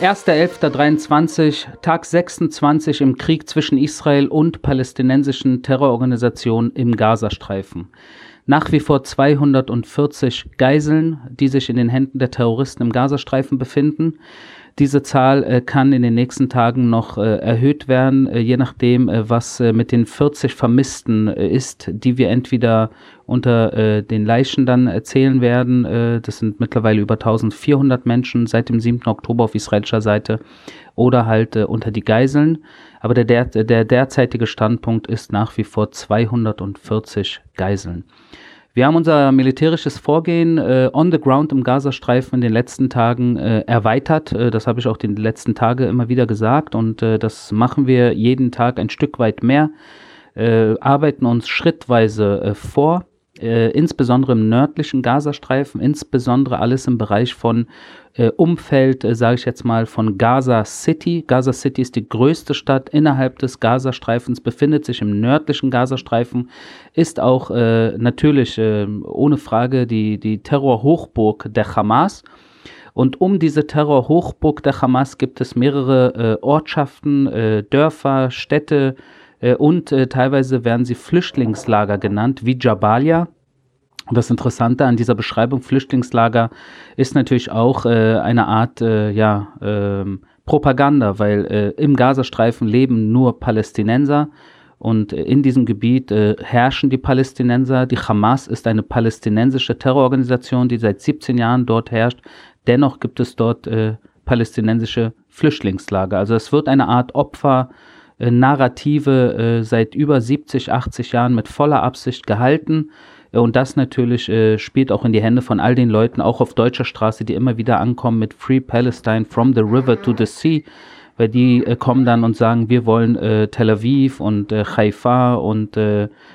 1.11.23, Tag 26 im Krieg zwischen Israel und palästinensischen Terrororganisationen im Gazastreifen. Nach wie vor 240 Geiseln, die sich in den Händen der Terroristen im Gazastreifen befinden. Diese Zahl äh, kann in den nächsten Tagen noch äh, erhöht werden, äh, je nachdem, äh, was äh, mit den 40 Vermissten äh, ist, die wir entweder unter den Leichen dann erzählen werden. das sind mittlerweile über 1400 Menschen seit dem 7. Oktober auf israelischer Seite oder halt unter die Geiseln. Aber der, der, der derzeitige Standpunkt ist nach wie vor 240 Geiseln. Wir haben unser militärisches Vorgehen äh, on the ground im Gazastreifen in den letzten Tagen äh, erweitert. Äh, das habe ich auch die letzten Tage immer wieder gesagt und äh, das machen wir jeden Tag ein Stück weit mehr, äh, arbeiten uns schrittweise vor äh, insbesondere im nördlichen Gazastreifen, insbesondere alles im Bereich von äh, Umfeld, äh, sage ich jetzt mal, von Gaza City. Gaza City ist die größte Stadt innerhalb des Gazastreifens, befindet sich im nördlichen Gazastreifen, ist auch äh, natürlich äh, ohne Frage die, die Terrorhochburg der Hamas. Und um diese Terrorhochburg der Hamas gibt es mehrere Ortschaften, Dörfer, Städte, äh, und äh, teilweise werden sie Flüchtlingslager genannt, wie Jabalia. Und das Interessante an dieser Beschreibung Flüchtlingslager ist natürlich auch äh, eine Art äh, ja, ähm, Propaganda, weil äh, im Gazastreifen leben nur Palästinenser und in diesem Gebiet äh, herrschen die Palästinenser. Die Hamas ist eine palästinensische Terrororganisation, die seit 17 Jahren dort herrscht. Dennoch gibt es dort palästinensische Flüchtlingslager. Also es wird eine Art Opfer äh, Narrative äh, seit über 70, 80 Jahren mit voller Absicht gehalten. Äh, und das natürlich äh, spielt auch in die Hände von all den Leuten, auch auf deutscher Straße, die immer wieder ankommen mit Free Palestine from the river to the sea. Weil die äh, kommen dann und sagen, wir wollen äh, Tel Aviv und äh, Haifa und,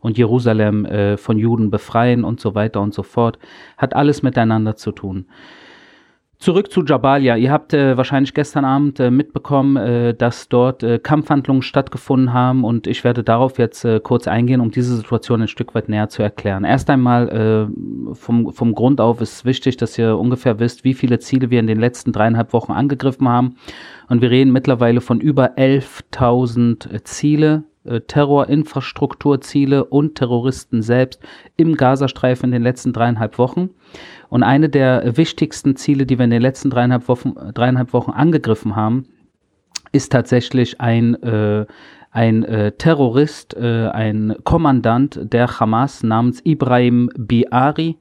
und Jerusalem von Juden befreien und so weiter und so fort. Hat alles miteinander zu tun. Zurück zu Jabalia. Ihr habt äh, wahrscheinlich gestern Abend äh, mitbekommen, äh, dass dort äh, Kampfhandlungen stattgefunden haben und ich werde darauf jetzt äh, kurz eingehen, um diese Situation ein Stück weit näher zu erklären. Erst einmal äh, vom, vom Grund auf ist wichtig, dass ihr ungefähr wisst, wie viele Ziele wir in den letzten dreieinhalb Wochen angegriffen haben. Und wir reden mittlerweile von über 11.000 Ziele, Terrorinfrastrukturziele und Terroristen selbst im Gazastreifen in den letzten dreieinhalb Wochen. Und eine der wichtigsten Ziele, die wir in den letzten dreieinhalb Wochen, dreieinhalb Wochen angegriffen haben, ist tatsächlich ein, äh, ein äh, Terrorist, äh, ein Kommandant der Hamas namens Ibrahim Biari.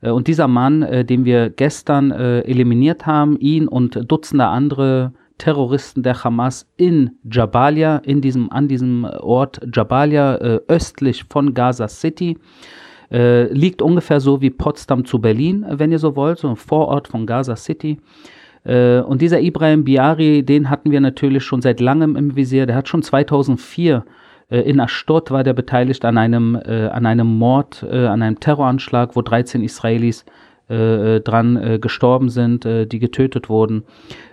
Äh, und dieser Mann, äh, den wir gestern äh, eliminiert haben, ihn und Dutzende andere Terroristen der Hamas in Jabalia, in diesem, an diesem Ort Jabalia, östlich von Gaza City. Äh, liegt ungefähr so wie Potsdam zu Berlin, wenn ihr so wollt, so ein Vorort von Gaza City. Äh, und dieser Ibrahim Biari, den hatten wir natürlich schon seit langem im Visier. Der hat schon 2004 äh, in Ashdod war der beteiligt an einem, äh, an einem Mord, äh, an einem Terroranschlag, wo 13 Israelis äh, dran äh, gestorben sind, äh, die getötet wurden.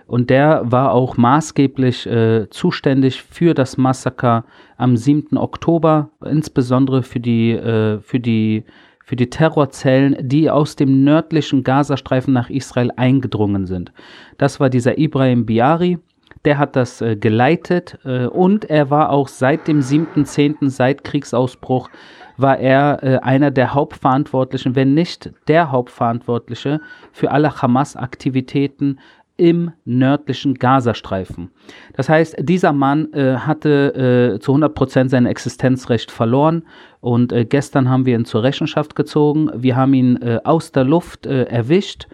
Und der war auch maßgeblich äh, zuständig für das Massaker am 7. Oktober, insbesondere für die, äh, für die, für die Terrorzellen, die aus dem nördlichen Gazastreifen nach Israel eingedrungen sind. Das war dieser Ibrahim Biari. Der hat das äh, geleitet äh, und er war auch seit dem 7.10., seit Kriegsausbruch, war er äh, einer der Hauptverantwortlichen, wenn nicht der Hauptverantwortliche für alle Hamas-Aktivitäten im nördlichen Gazastreifen. Das heißt, dieser Mann äh, hatte äh, zu 100 Prozent sein Existenzrecht verloren und äh, gestern haben wir ihn zur Rechenschaft gezogen. Wir haben ihn äh, aus der Luft äh, erwischt.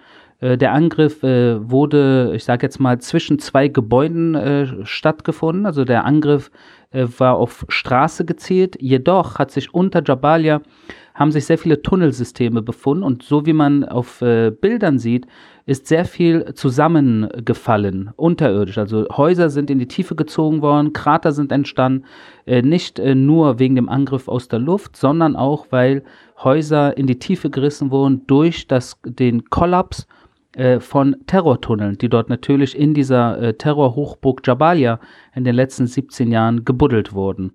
Äh, der Angriff wurde, ich sage jetzt mal, zwischen zwei Gebäuden stattgefunden. Also der Angriff war auf Straße gezielt. Jedoch hat sich unter Jabalia haben sich sehr viele Tunnelsysteme befunden und so wie man auf Bildern sieht, ist sehr viel zusammengefallen, unterirdisch. Also Häuser sind in die Tiefe gezogen worden, Krater sind entstanden, äh, nicht äh, nur wegen dem Angriff aus der Luft, sondern auch, weil Häuser in die Tiefe gerissen wurden durch das, den Kollaps äh, von Terrortunneln, die dort natürlich in dieser äh, Terrorhochburg Jabalia in den letzten 17 Jahren gebuddelt wurden.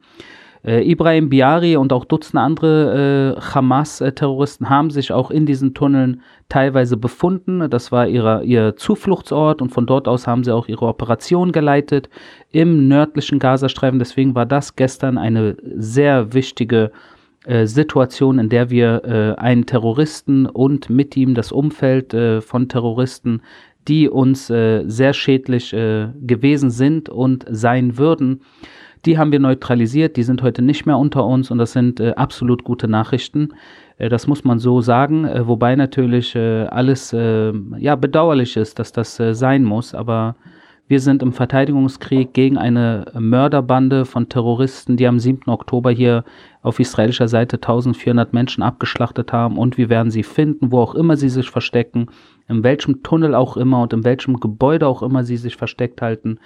Äh, Ibrahim Biari und auch Dutzende andere äh, Hamas-Terroristen haben sich auch in diesen Tunneln teilweise befunden. Das war ihre, ihr Zufluchtsort und von dort aus haben sie auch ihre Operation geleitet im nördlichen Gazastreifen. Deswegen war das gestern eine sehr wichtige Situation, in der wir äh, einen Terroristen und mit ihm das Umfeld äh, von Terroristen, die uns äh, sehr schädlich äh, gewesen sind und sein würden, die haben wir neutralisiert, die sind heute nicht mehr unter uns und das sind äh, absolut gute Nachrichten. Äh, das muss man so sagen, äh, wobei natürlich äh, alles äh, ja, bedauerlich ist, dass das äh, sein muss, aber wir sind im Verteidigungskrieg gegen eine Mörderbande von Terroristen, die am 7. Oktober hier auf israelischer Seite 1400 Menschen abgeschlachtet haben und wir werden sie finden, wo auch immer sie sich verstecken, in welchem Tunnel auch immer und in welchem Gebäude auch immer sie sich versteckt halten.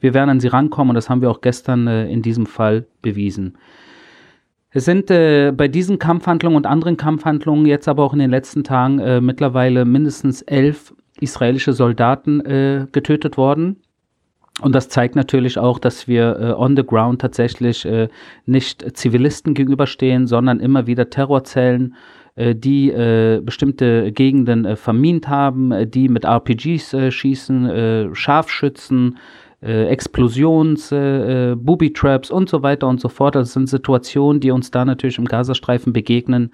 Wir werden an sie rankommen und das haben wir auch gestern äh, in diesem Fall bewiesen. Es sind äh, bei diesen Kampfhandlungen und anderen Kampfhandlungen jetzt aber auch in den letzten Tagen äh, mittlerweile mindestens elf israelische Soldaten äh, getötet worden. Und das zeigt natürlich auch, dass wir äh, on the ground tatsächlich äh, nicht Zivilisten gegenüberstehen, sondern immer wieder Terrorzellen, äh, die äh, bestimmte Gegenden äh, vermint haben, äh, die mit RPGs schießen, Scharfschützen, Explosions, Booby-Traps und so weiter und so fort. Das sind Situationen, die uns da natürlich im Gazastreifen begegnen.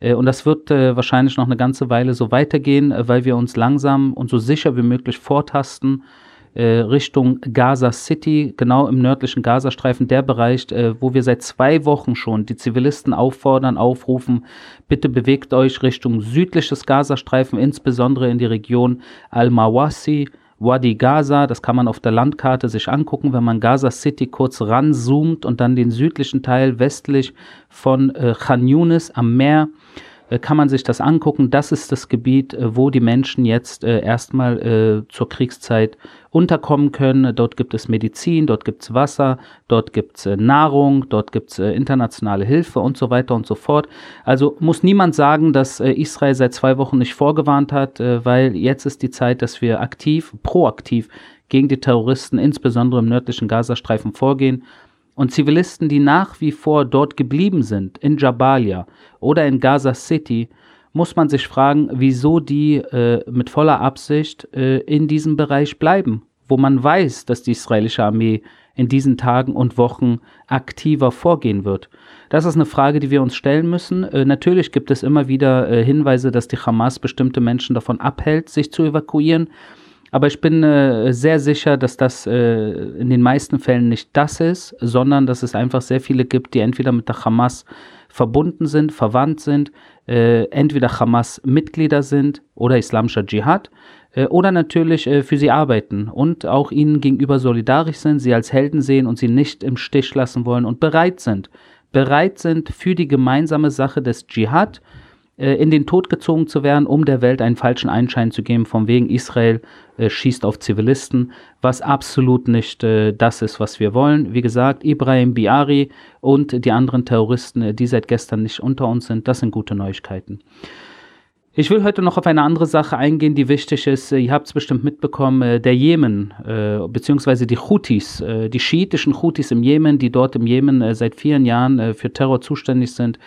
und das wird wahrscheinlich noch eine ganze Weile so weitergehen, weil wir uns langsam und so sicher wie möglich vortasten äh, Richtung Gaza City, genau im nördlichen Gazastreifen, der Bereich, äh, wo wir seit zwei Wochen schon die Zivilisten auffordern, aufrufen, bitte bewegt euch Richtung südliches Gazastreifen, insbesondere in die Region Al-Mawasi, Wadi Gaza, das kann man auf der Landkarte sich angucken, wenn man Gaza City kurz ranzoomt und dann den südlichen Teil westlich von äh, Khan Yunis am Meer. äh, kann man sich das angucken. Das ist das Gebiet, äh, wo die Menschen jetzt äh, erstmal äh, zur Kriegszeit unterkommen können. Dort gibt es Medizin, dort gibt es Wasser, dort gibt es äh, Nahrung, dort gibt es äh, internationale Hilfe und so weiter und so fort. Also muss niemand sagen, dass Israel seit zwei Wochen nicht vorgewarnt hat, weil jetzt ist die Zeit, dass wir aktiv, proaktiv gegen die Terroristen, insbesondere im nördlichen Gazastreifen, vorgehen und Zivilisten, die nach wie vor dort geblieben sind, in Jabalia oder in Gaza City, muss man sich fragen, wieso die äh, mit voller Absicht äh, in diesem Bereich bleiben, wo man weiß, dass die israelische Armee in diesen Tagen und Wochen aktiver vorgehen wird. Das ist eine Frage, die wir uns stellen müssen. Äh, natürlich gibt es immer wieder äh, Hinweise, dass die Hamas bestimmte Menschen davon abhält, sich zu evakuieren. Aber ich bin äh, sehr sicher, dass das äh, in den meisten Fällen nicht das ist, sondern dass es einfach sehr viele gibt, die entweder mit der Hamas verbunden sind, verwandt sind, äh, entweder Hamas-Mitglieder sind oder islamischer Dschihad äh, oder natürlich äh, für sie arbeiten und auch ihnen gegenüber solidarisch sind, sie als Helden sehen und sie nicht im Stich lassen wollen und bereit sind, bereit sind für die gemeinsame Sache des Dschihad äh, in den Tod gezogen zu werden, um der Welt einen falschen Einschein zu geben, von wegen Israel äh, schießt auf Zivilisten, was absolut nicht äh, das ist, was wir wollen. Wie gesagt, Ibrahim Biari und die anderen Terroristen, äh, die seit gestern nicht unter uns sind, das sind gute Neuigkeiten. Ich will heute noch auf eine andere Sache eingehen, die wichtig ist. Ihr habt es bestimmt mitbekommen, der Jemen, äh, beziehungsweise die Houthis, äh, die schiitischen Houthis im Jemen, die dort im Jemen äh, seit vielen Jahren für Terror zuständig sind,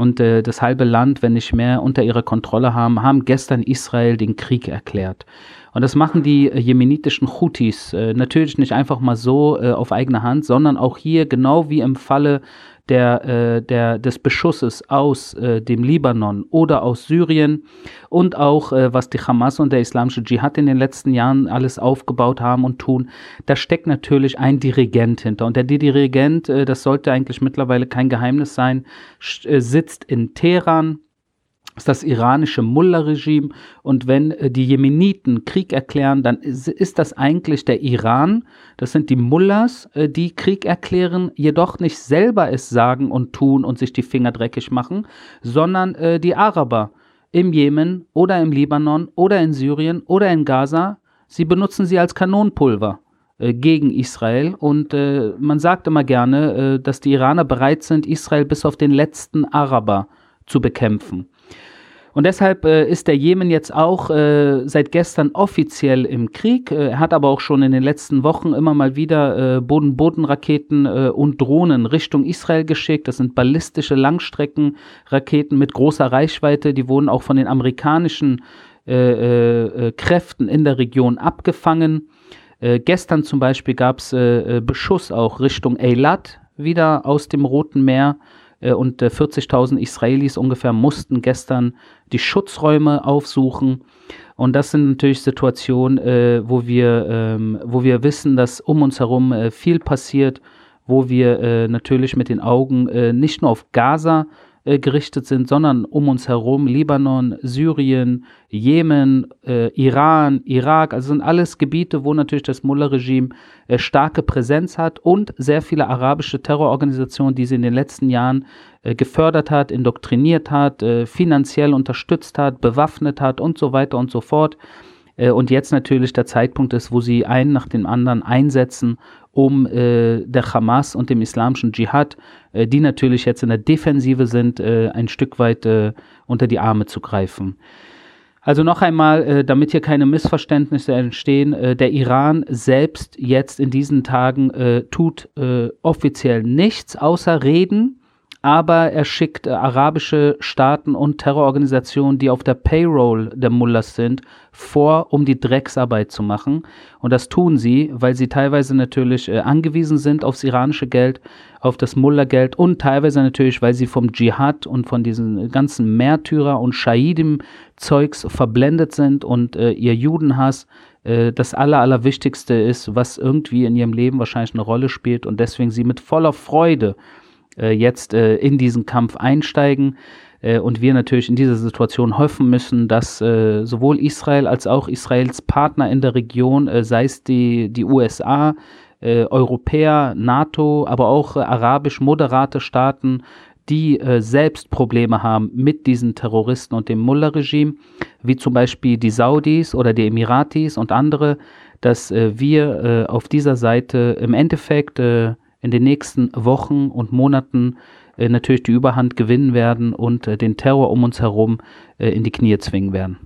und äh, das halbe Land, wenn nicht mehr, unter ihrer Kontrolle haben, haben gestern Israel den Krieg erklärt. Und das machen die äh, jemenitischen Houthis äh, natürlich nicht einfach mal so äh, auf eigene Hand, sondern auch hier, genau wie im Falle der, äh, der, des Beschusses aus äh, dem Libanon oder aus Syrien und auch äh, was die Hamas und der islamische Dschihad in den letzten Jahren alles aufgebaut haben und tun, da steckt natürlich ein Dirigent hinter. Und der Dirigent, äh, das sollte eigentlich mittlerweile kein Geheimnis sein, äh, sitzt in Teheran ist das iranische Mullah-Regime. Und wenn äh, die Jemeniten Krieg erklären, dann ist, das eigentlich der Iran. Das sind die Mullahs, äh, die Krieg erklären, jedoch nicht selber es sagen und tun und sich die Finger dreckig machen, sondern äh, die Araber im Jemen oder im Libanon oder in Syrien oder in Gaza. Sie benutzen sie als Kanonenpulver gegen Israel. Und äh, man sagt immer gerne, äh, dass die Iraner bereit sind, Israel bis auf den letzten Araber zu bekämpfen. Und deshalb äh, ist der Jemen jetzt auch äh, seit gestern offiziell im Krieg. Äh, er hat aber auch schon in den letzten Wochen immer mal wieder äh, Boden-Boden-Raketen äh, und Drohnen Richtung Israel geschickt. Das sind ballistische Langstreckenraketen mit großer Reichweite. Die wurden auch von den amerikanischen Kräften in der Region abgefangen. gestern zum Beispiel gab es Beschuss auch Richtung Eilat wieder aus dem Roten Meer und 40.000 äh, Israelis ungefähr mussten gestern die Schutzräume aufsuchen. Und das sind natürlich Situationen, äh, wo, wir, ähm, wo wir wissen, dass um uns herum äh, viel passiert, wo wir äh, natürlich mit den Augen äh, nicht nur auf Gaza äh, gerichtet sind, sondern um uns herum Libanon, Syrien, Jemen, äh, Iran, Irak, also sind alles Gebiete, wo natürlich das Mullah-Regime äh, starke Präsenz hat und sehr viele arabische Terrororganisationen, die sie in den letzten Jahren äh, gefördert hat, indoktriniert hat, äh, finanziell unterstützt hat, bewaffnet hat und so weiter und so fort. Und jetzt natürlich der Zeitpunkt ist, wo sie einen nach dem anderen einsetzen, um äh, der Hamas und dem islamischen Dschihad, äh, die natürlich jetzt in der Defensive sind, äh, ein Stück weit äh, unter die Arme zu greifen. Also noch einmal, äh, damit hier keine Missverständnisse entstehen, äh, der Iran selbst jetzt in diesen Tagen tut offiziell nichts außer reden aber er schickt äh, arabische Staaten und Terrororganisationen, die auf der Payroll der Mullahs sind, vor, um die Drecksarbeit zu machen. Und das tun sie, weil sie teilweise natürlich äh, angewiesen sind aufs iranische Geld, auf das Mullah-Geld und teilweise natürlich, weil sie vom Dschihad und von diesen ganzen Märtyrer und Shahidim-Zeugs verblendet sind und äh, ihr Judenhass äh, das Aller, Allerwichtigste ist, was irgendwie in ihrem Leben wahrscheinlich eine Rolle spielt und deswegen sie mit voller Freude äh, jetzt äh, in diesen Kampf einsteigen. Äh, und wir natürlich in dieser Situation hoffen müssen, dass äh, sowohl Israel als auch Israels Partner in der Region, äh, sei es die, die USA, Europäer, NATO, aber auch arabisch moderate Staaten, die äh, selbst Probleme haben mit diesen Terroristen und dem Mullah-Regime, wie zum Beispiel die Saudis oder die Emiratis und andere, dass äh, wir äh, auf dieser Seite im Endeffekt in den nächsten Wochen und Monaten äh, natürlich die Überhand gewinnen werden und äh, den Terror um uns herum äh, in die Knie zwingen werden.